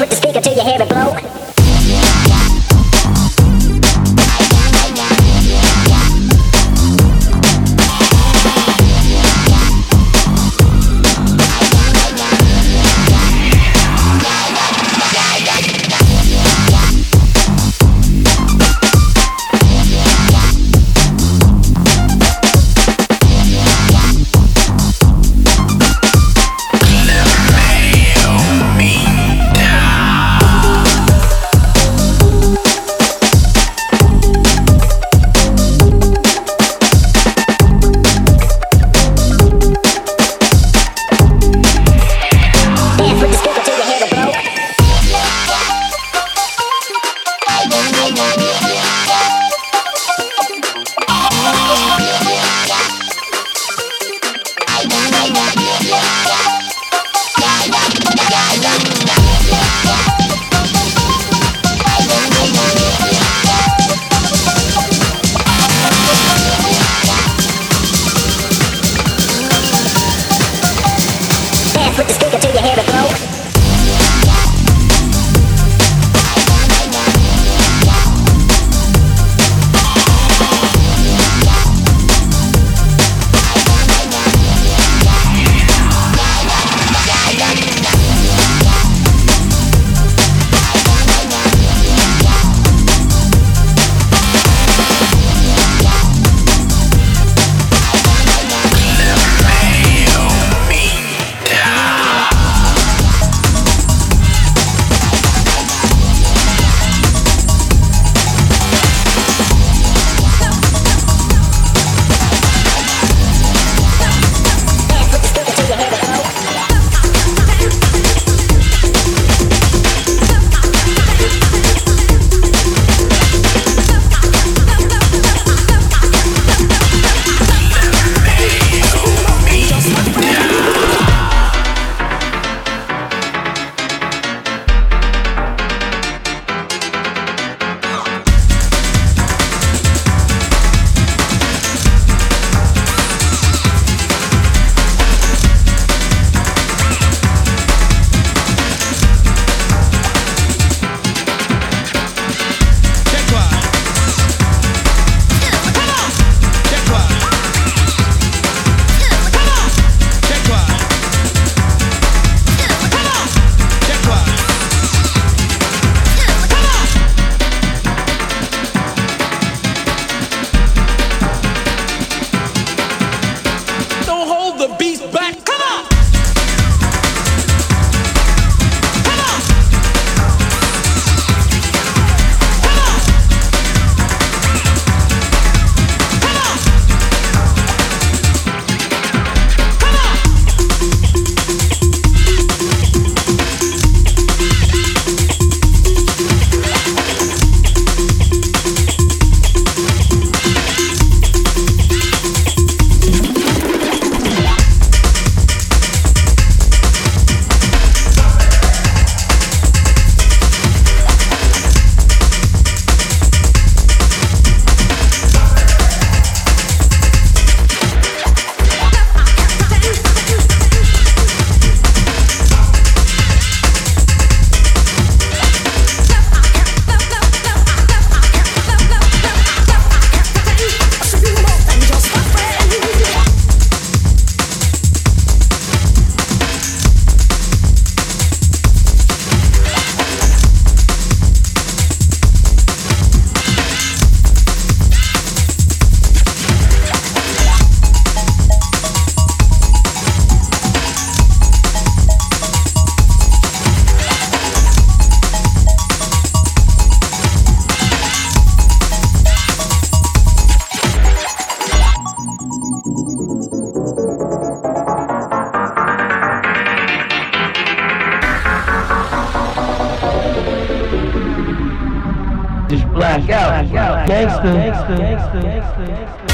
with the stick on, go, go, gangster, gangster, gangster, gangster.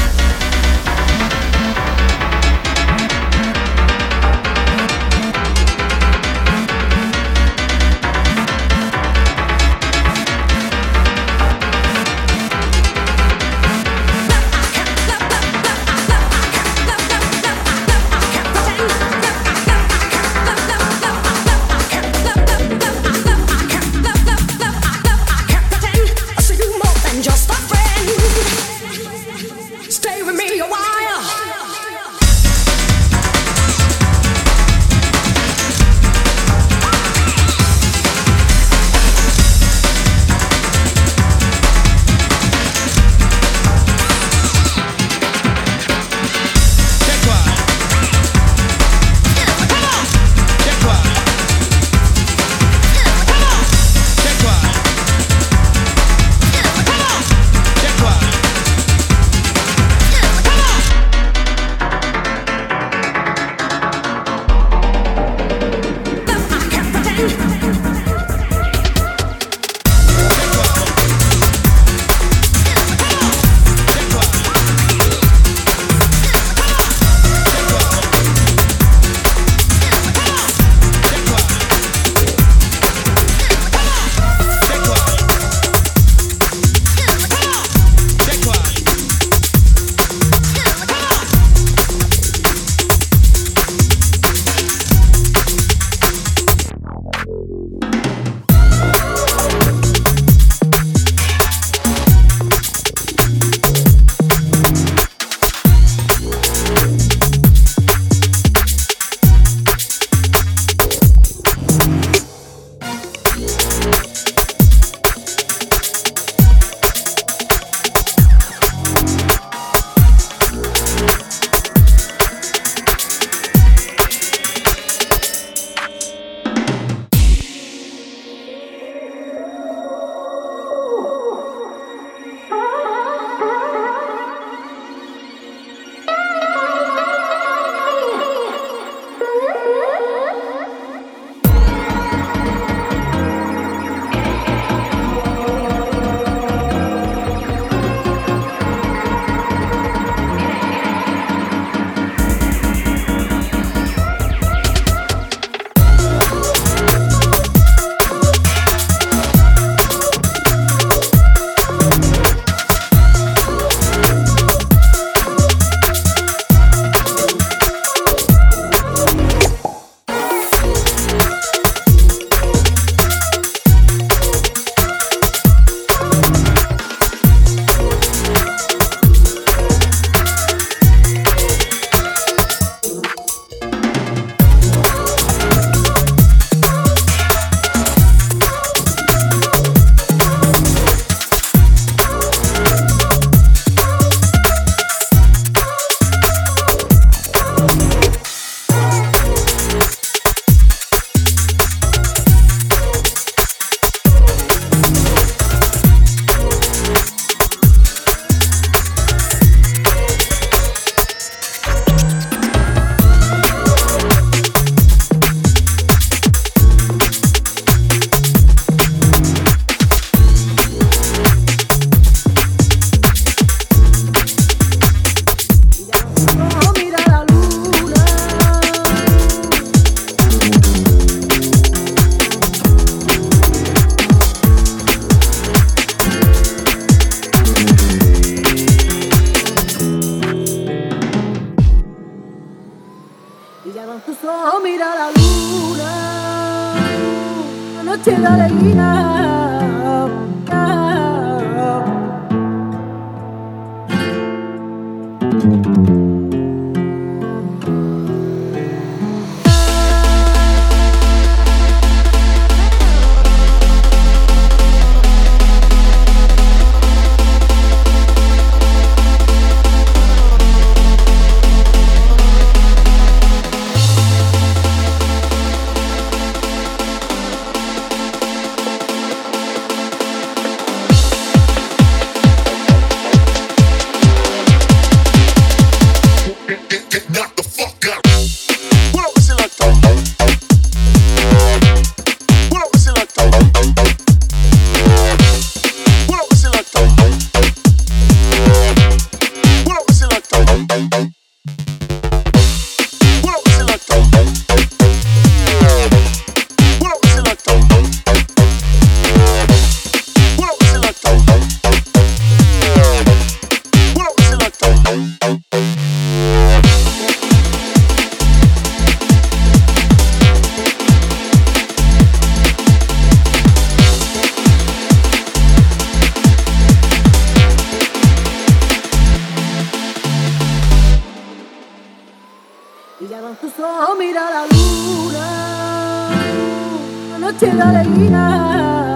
Con tus ojos mira la luna, la noche de alegría.